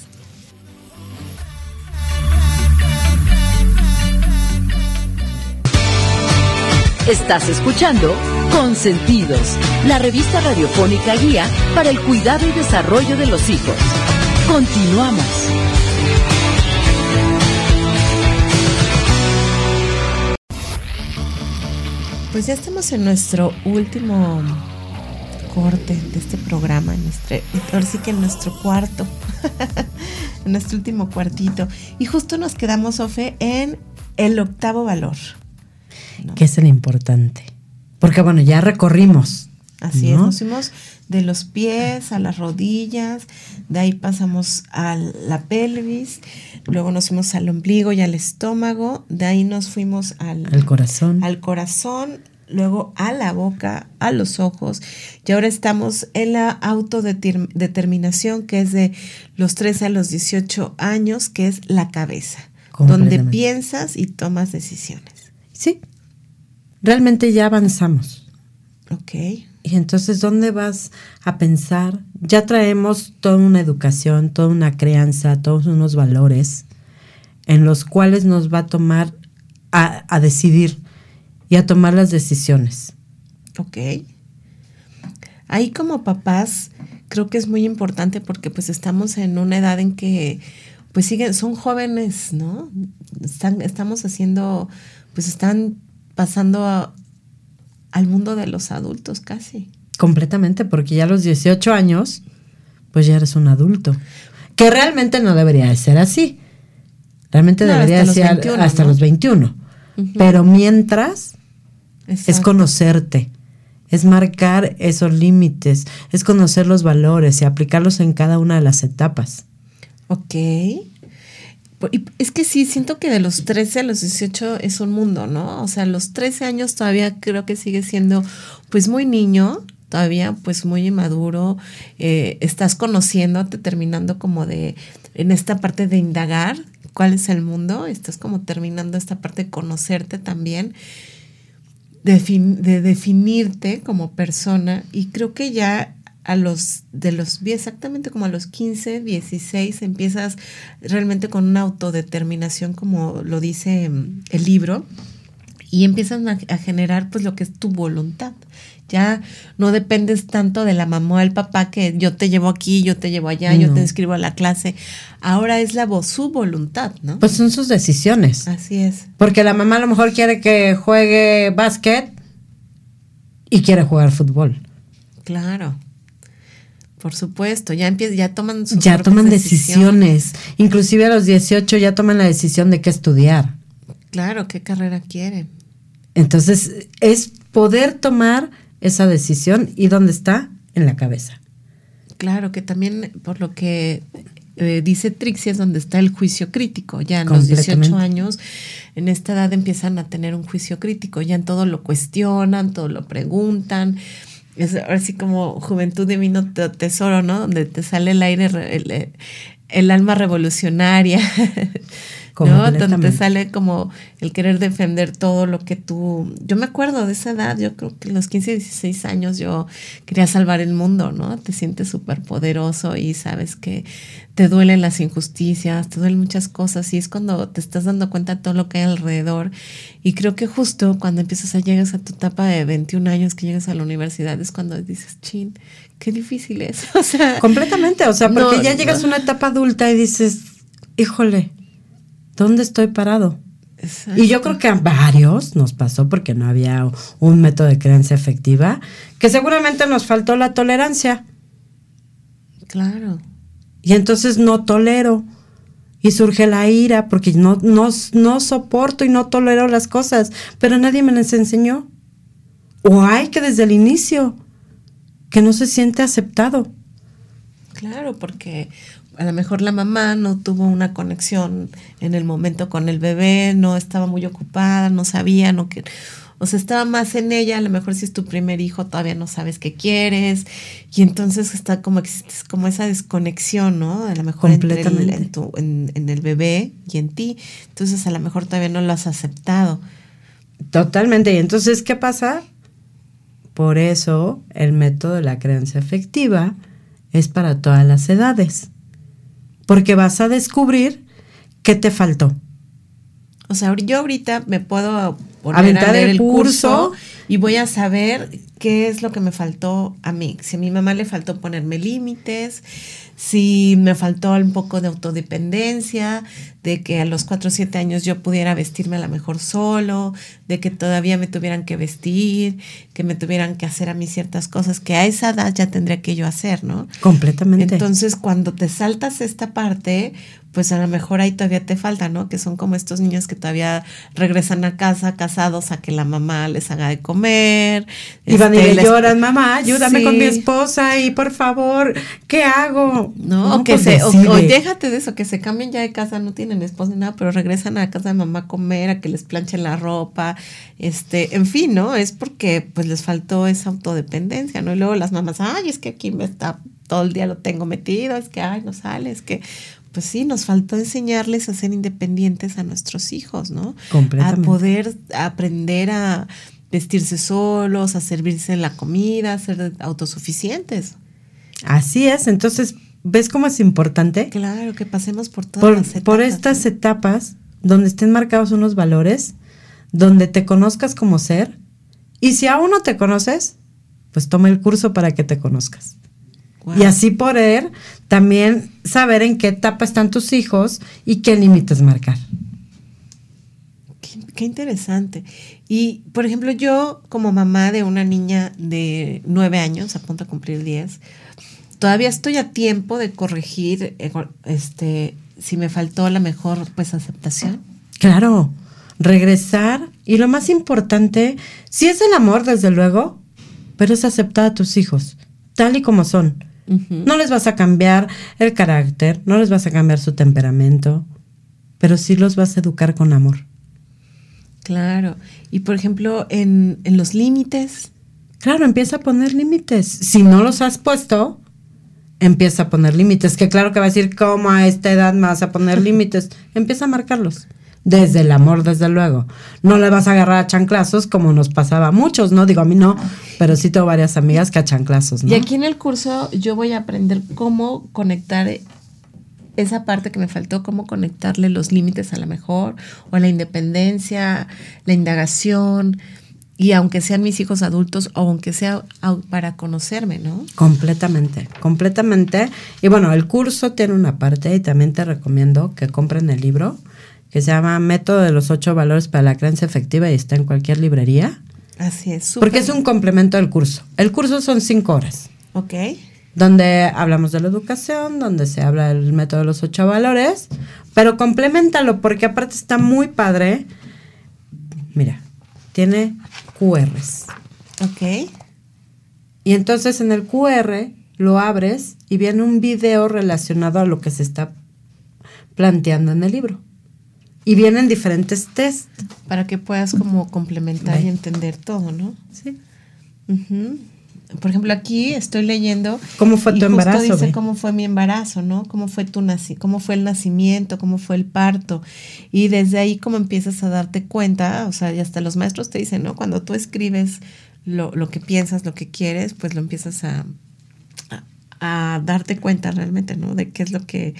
Estás escuchando Consentidos, la revista radiofónica guía para el cuidado y desarrollo de los hijos. Continuamos. Pues ya estamos en nuestro último corte de este programa, en nuestro, ahora sí que en nuestro cuarto, en nuestro último cuartito. Y justo nos quedamos, Ofe, en el octavo valor. Que es el importante. Porque bueno, ya recorrimos. Así es, nos fuimos de los pies a las rodillas, de ahí pasamos a la pelvis, luego nos fuimos al ombligo y al estómago, de ahí nos fuimos al, al corazón. Al corazón, luego a la boca, a los ojos, y ahora estamos en la autodeterminación, que es de los 13 a los 18 años, que es la cabeza, donde piensas y tomas decisiones. Sí, realmente ya avanzamos. Ok. Y entonces, ¿dónde vas a pensar? Ya traemos toda una educación, toda una crianza, todos unos valores en los cuales nos va a tomar a, decidir y a tomar las decisiones. Ok. Ahí como papás creo que es muy importante porque pues estamos en una edad en que pues siguen, son jóvenes, ¿no? Están, estamos haciendo, pues están pasando al mundo de los adultos casi. Completamente, porque ya a los 18 años, pues ya eres un adulto. Que realmente no debería de ser así. Realmente debería de ser hasta los 21. Pero mientras es conocerte, es marcar esos límites, es conocer los valores y aplicarlos en cada una de las etapas. Ok. Es que sí, siento que de los 13 a los 18 es un mundo, ¿no? O sea, los 13 años todavía creo que sigue siendo pues muy niño, todavía pues muy inmaduro, eh, estás conociéndote, terminando como de, en esta parte de indagar cuál es el mundo, estás como terminando esta parte de conocerte también, de definirte como persona y creo que ya a los de los exactamente como a los 15, 16 empiezas realmente con una autodeterminación como lo dice mm, el libro y empiezan a, a, generar pues lo que es tu voluntad. Ya no dependes tanto de la mamá o el papá que yo te llevo aquí, yo te llevo allá, no. yo te inscribo a la clase. Ahora es la voz, su voluntad, ¿no? Pues son sus decisiones. Así es. Porque la mamá a lo mejor quiere que juegue básquet y quiere jugar fútbol. Claro. Por supuesto, ya empiezan, ya toman sus Ya toman decisiones. decisiones. Inclusive a los 18 ya toman la decisión de qué estudiar. Claro, qué carrera quieren. Entonces, es poder tomar esa decisión y dónde está en la cabeza. Claro, que también por lo que eh, dice Trixie es donde está el juicio crítico. Ya en los 18 años, en esta edad empiezan a tener un juicio crítico, ya en todo lo cuestionan, todo lo preguntan. Es así como Juventud Divino Tesoro, ¿no? Donde te sale el aire, el, el alma revolucionaria. ¿no? Donde sale como el querer defender todo lo que tú... Yo me acuerdo de esa edad, yo creo que a los 15, 16 años yo quería salvar el mundo, ¿no? Te sientes súper poderoso y sabes que te duelen las injusticias, te duelen muchas cosas y es cuando te estás dando cuenta de todo lo que hay alrededor. Y creo que justo cuando empiezas a llegar a tu etapa de 21 años, que llegas a la universidad, es cuando dices, chin, qué difícil es. O sea, completamente, o sea, porque no, ya llegas no. a una etapa adulta y dices, híjole, ¿dónde estoy parado? Exacto. Y yo creo que a varios nos pasó porque no había un método de creencia efectiva, que seguramente nos faltó la tolerancia. Claro. Y entonces no tolero. Y surge la ira porque no, no, no soporto y no tolero las cosas, pero nadie me las enseñó. O hay que desde el inicio, que no se siente aceptado. Claro, porque a lo mejor la mamá no tuvo una conexión en el momento con el bebé, no estaba muy ocupada, no sabía, no que, o sea, estaba más en ella, a lo mejor si es tu primer hijo todavía no sabes qué quieres y entonces está como como esa desconexión, ¿no? A lo mejor entre el, en, tu, en, en el bebé y en ti, entonces a lo mejor todavía no lo has aceptado. Totalmente, y entonces, ¿qué pasa? Por eso el método de la creencia efectiva es para todas las edades porque vas a descubrir qué te faltó. O sea, yo ahorita me puedo poner Aventar a leer el curso, curso y voy a saber qué es lo que me faltó a mí. Si a mi mamá le faltó ponerme límites, si me faltó un poco de autodependencia, de que a los 4 o 7 años yo pudiera vestirme a lo mejor solo, de que todavía me tuvieran que vestir, que me tuvieran que hacer a mí ciertas cosas que a esa edad ya tendría que yo hacer, ¿no? Completamente. Entonces, cuando te saltas esta parte, pues a lo mejor ahí todavía te falta, ¿no? Que son como estos niños que todavía regresan a casa casados a que la mamá les haga de comer. Y van este, y le lloran, mamá, ayúdame sí. con mi esposa y por favor, ¿qué hago? No, que se, o, o, déjate de eso, que se cambien ya de casa, no tienen esposa ni nada, pero regresan a casa de mamá a comer, a que les planchen la ropa, este, en fin, ¿no? Es porque pues les faltó esa autodependencia, ¿no? Y luego las mamás, ay, es que aquí me está, todo el día lo tengo metido, es que, ay, no sale, es que pues sí, nos faltó enseñarles a ser independientes a nuestros hijos, ¿no? A poder aprender a vestirse solos, a servirse la comida, a ser autosuficientes. Así es, entonces, ¿ves cómo es importante? Claro, que pasemos por todas por, las etapas. Por estas ¿no? etapas donde estén marcados unos valores, donde te conozcas como ser, y si aún no te conoces, pues toma el curso para que te conozcas. Wow. Y así poder también saber en qué etapa están tus hijos y qué límites marcar. Qué, qué, interesante. Y, por ejemplo, yo como mamá de una niña de nueve años, a punto de cumplir diez, todavía estoy a tiempo de corregir este, si me faltó la mejor pues aceptación. Claro, regresar y lo más importante, si es el amor, desde luego, pero es aceptar a tus hijos, tal y como son Uh -huh. No les vas a cambiar el carácter, no les vas a cambiar su temperamento, pero sí los vas a educar con amor. Claro. Y por ejemplo, en, en los límites. Claro, empieza a poner límites. Si no los has puesto, empieza a poner límites. Que claro que va a decir, ¿cómo a esta edad me vas a poner límites? empieza a marcarlos. Desde el amor, desde luego. No le vas a agarrar a chanclazos como nos pasaba a muchos, ¿no? Digo, a mí no, pero sí tengo varias amigas que a chanclazos, ¿no? Y aquí en el curso yo voy a aprender cómo conectar esa parte que me faltó, cómo conectarle los límites a la mejor, o la independencia, la indagación, y aunque sean mis hijos adultos o aunque sea para conocerme, ¿no? Completamente, completamente. Y bueno, el curso tiene una parte y también te recomiendo que compren el libro que se llama Método de los ocho valores para la creencia efectiva y está en cualquier librería. Así es. Porque es un complemento del curso. El curso son cinco horas. Ok. Donde hablamos de la educación, donde se habla del método de los ocho valores, pero complementalo porque aparte está muy padre. Mira, tiene QRs. Ok. Y entonces en el QR lo abres y viene un video relacionado a lo que se está planteando en el libro. Y vienen diferentes test. Para que puedas como complementar y entender todo, ¿no? Sí. Por ejemplo, aquí estoy leyendo. ¿Cómo fue tu embarazo? Dice cómo fue mi embarazo, ¿no? Cómo fue tu naci cómo fue el nacimiento, cómo fue el parto. Y desde ahí como empiezas a darte cuenta, o sea, y hasta los maestros te dicen, ¿no? Cuando tú escribes lo, lo que piensas, lo que quieres, pues lo empiezas a, a, darte cuenta realmente, ¿no? De qué es lo que...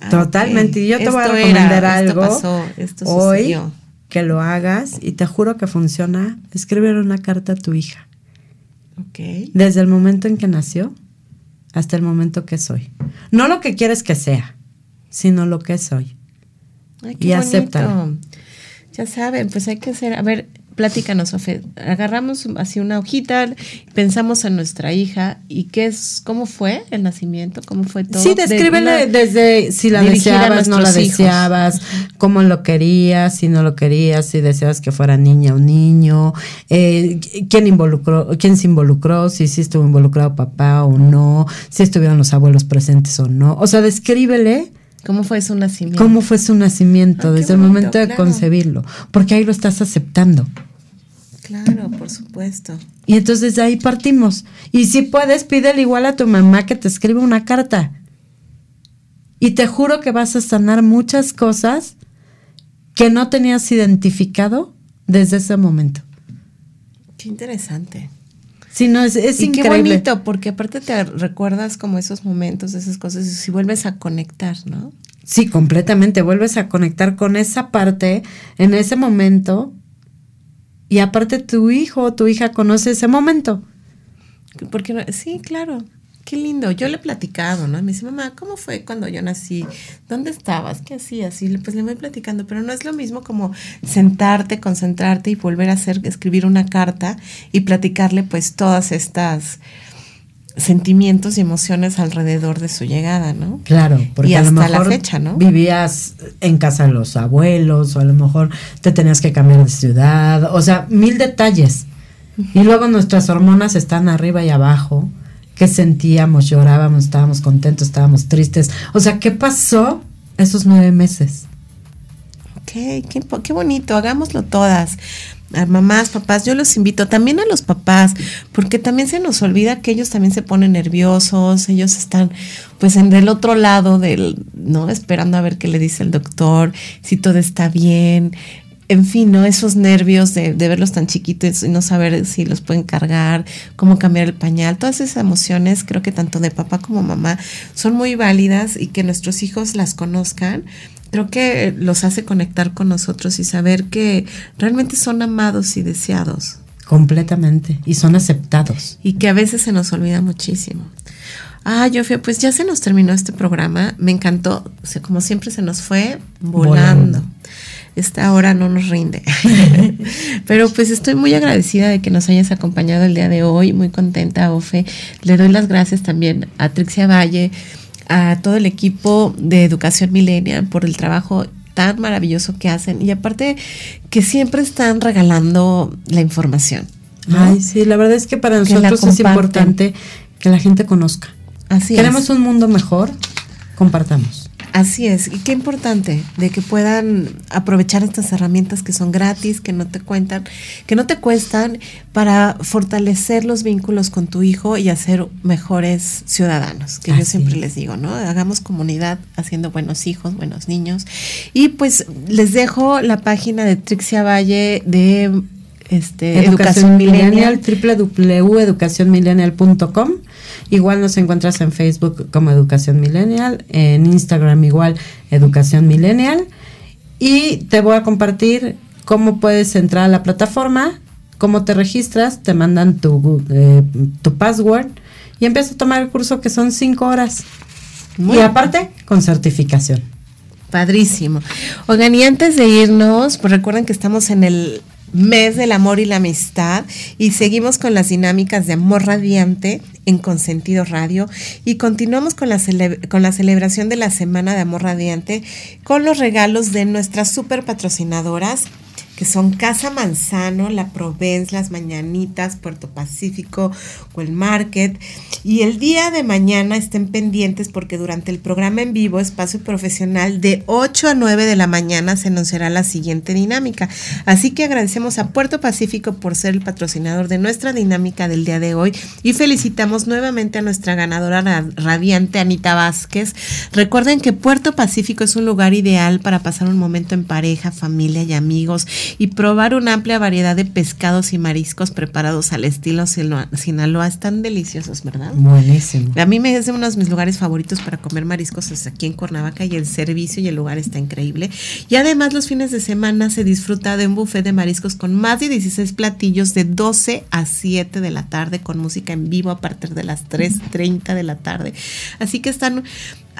Sí. Totalmente. Y yo te voy a recomendar algo hoy que lo hagas y te juro que funciona. Escribir una carta a tu hija. Desde el momento en que nació hasta el momento que soy. No lo que quieres que sea, sino lo que soy. y acepta. Ya saben, pues hay que hacer, a ver, Platícanos, Sofía. Agarramos así una hojita, pensamos en nuestra hija y qué es, cómo fue el nacimiento, cómo fue todo. Sí, descríbele desde si la deseabas, no la deseabas, cómo lo querías, si no lo querías, si deseabas que fuera niña o niño, eh, quién involucró, quién se involucró, si sí estuvo involucrado papá o no, si estuvieron los abuelos presentes o no. O sea, descríbele. ¿Cómo fue su nacimiento? ¿Cómo fue su nacimiento desde el momento de concebirlo? Porque ahí lo estás aceptando. Claro, por supuesto. Y entonces de ahí partimos. Y si puedes, pídele igual a tu mamá que te escriba una carta. Y te juro que vas a sanar muchas cosas que no tenías identificado desde ese momento. Qué interesante. Sí, no, es, es y qué bonito, porque aparte te recuerdas como esos momentos, esas cosas, y si vuelves a conectar, ¿no? Sí, completamente. Vuelves a conectar con esa parte en ese momento y aparte tu hijo o tu hija conoce ese momento. Porque no? sí, claro. Qué lindo. Yo le he platicado, ¿no? Me dice, mamá, ¿cómo fue cuando yo nací? ¿Dónde estabas? ¿Qué hacías? Y pues le voy platicando, pero no es lo mismo como sentarte, concentrarte y volver a hacer, escribir una carta y platicarle pues todas estas sentimientos y emociones alrededor de su llegada, ¿no? Claro, porque y hasta la fecha, ¿no? Vivías en casa de los abuelos, o a lo mejor te tenías que cambiar de ciudad, o sea, mil detalles. Y luego nuestras hormonas están arriba y abajo. ¿Qué sentíamos? Llorábamos, estábamos contentos, estábamos tristes. O sea, ¿qué pasó esos nueve meses? Ok, qué, qué bonito, hagámoslo todas a mamás, papás, yo los invito también a los papás, porque también se nos olvida que ellos también se ponen nerviosos, ellos están pues en el otro lado del, ¿no? Esperando a ver qué le dice el doctor, si todo está bien, en fin, ¿no? Esos nervios de, de, verlos tan chiquitos y no saber si los pueden cargar, cómo cambiar el pañal, todas esas emociones creo que tanto de papá como mamá son muy válidas y que nuestros hijos las conozcan creo que los hace conectar con nosotros y saber que realmente son amados y deseados. Completamente, y son aceptados. Y que a veces se nos olvida muchísimo. Ah, Yofia, pues ya se nos terminó este programa. Me encantó. O sea, como siempre se nos fue volando. Esta hora no nos rinde. Pero pues estoy muy agradecida de que nos hayas acompañado el día de hoy. Muy contenta, Ofe. Le doy las gracias también a Trixia Valle a todo el equipo de Educación Millennial por el trabajo tan maravilloso que hacen y aparte que siempre están regalando la información. Ay, sí, la verdad es que para nosotros es importante que la gente conozca. Así Queremos un mundo mejor, compartamos. Así es, y qué importante de que puedan aprovechar estas herramientas que son gratis, que no te cuentan, que no te cuestan para fortalecer los vínculos con tu hijo y hacer mejores ciudadanos, que yo siempre les digo, ¿no? Hagamos comunidad haciendo buenos hijos, buenos niños. Y pues les dejo la página de Trixia Valle de este, Educación, Educación Millennial, www.educacionmillennial.com Igual nos encuentras en Facebook como Educación Millennial, en Instagram igual Educación Millennial. Y te voy a compartir cómo puedes entrar a la plataforma, cómo te registras, te mandan tu, eh, tu password y empiezas a tomar el curso que son cinco horas. y aparte, con certificación. Padrísimo. Oigan, y antes de irnos, pues recuerden que estamos en el mes del amor y la amistad y seguimos con las dinámicas de amor radiante en Consentido Radio y continuamos con la, con la celebración de la Semana de Amor Radiante con los regalos de nuestras super patrocinadoras que son Casa Manzano, La Provence, Las Mañanitas, Puerto Pacífico, el Market. Y el día de mañana estén pendientes porque durante el programa en vivo, Espacio Profesional, de 8 a 9 de la mañana se anunciará la siguiente dinámica. Así que agradecemos a Puerto Pacífico por ser el patrocinador de nuestra dinámica del día de hoy y felicitamos nuevamente a nuestra ganadora radiante, Anita Vázquez. Recuerden que Puerto Pacífico es un lugar ideal para pasar un momento en pareja, familia y amigos y probar una amplia variedad de pescados y mariscos preparados al estilo Sinaloa. Están deliciosos, ¿verdad? Buenísimo. A mí me es uno de mis lugares favoritos para comer mariscos es aquí en Cuernavaca y el servicio y el lugar está increíble. Y además los fines de semana se disfruta de un buffet de mariscos con más de 16 platillos de 12 a 7 de la tarde con música en vivo a partir de las 3.30 de la tarde. Así que están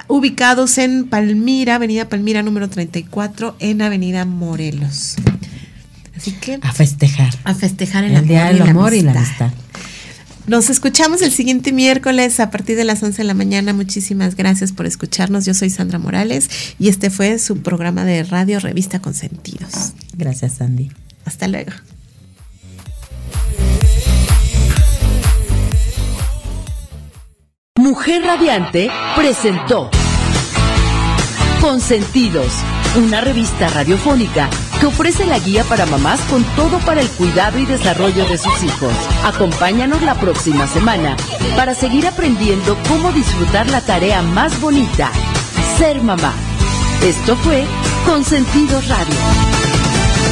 ubicados en Palmira, Avenida Palmira número 34, en Avenida Morelos. Así que a festejar. A festejar el, el Día del Amor y la amistad. Nos escuchamos el siguiente miércoles a partir de las 11 de la mañana. Muchísimas gracias por escucharnos. Yo soy Sandra Morales y este fue su programa de radio Revista Consentidos. Gracias, Sandy. Hasta luego. Mujer Radiante presentó Consentidos, una revista radiofónica que ofrece la guía para mamás con todo para el cuidado y desarrollo de sus hijos. Acompáñanos la próxima semana para seguir aprendiendo cómo disfrutar la tarea más bonita, ser mamá. Esto fue Consentidos Radio.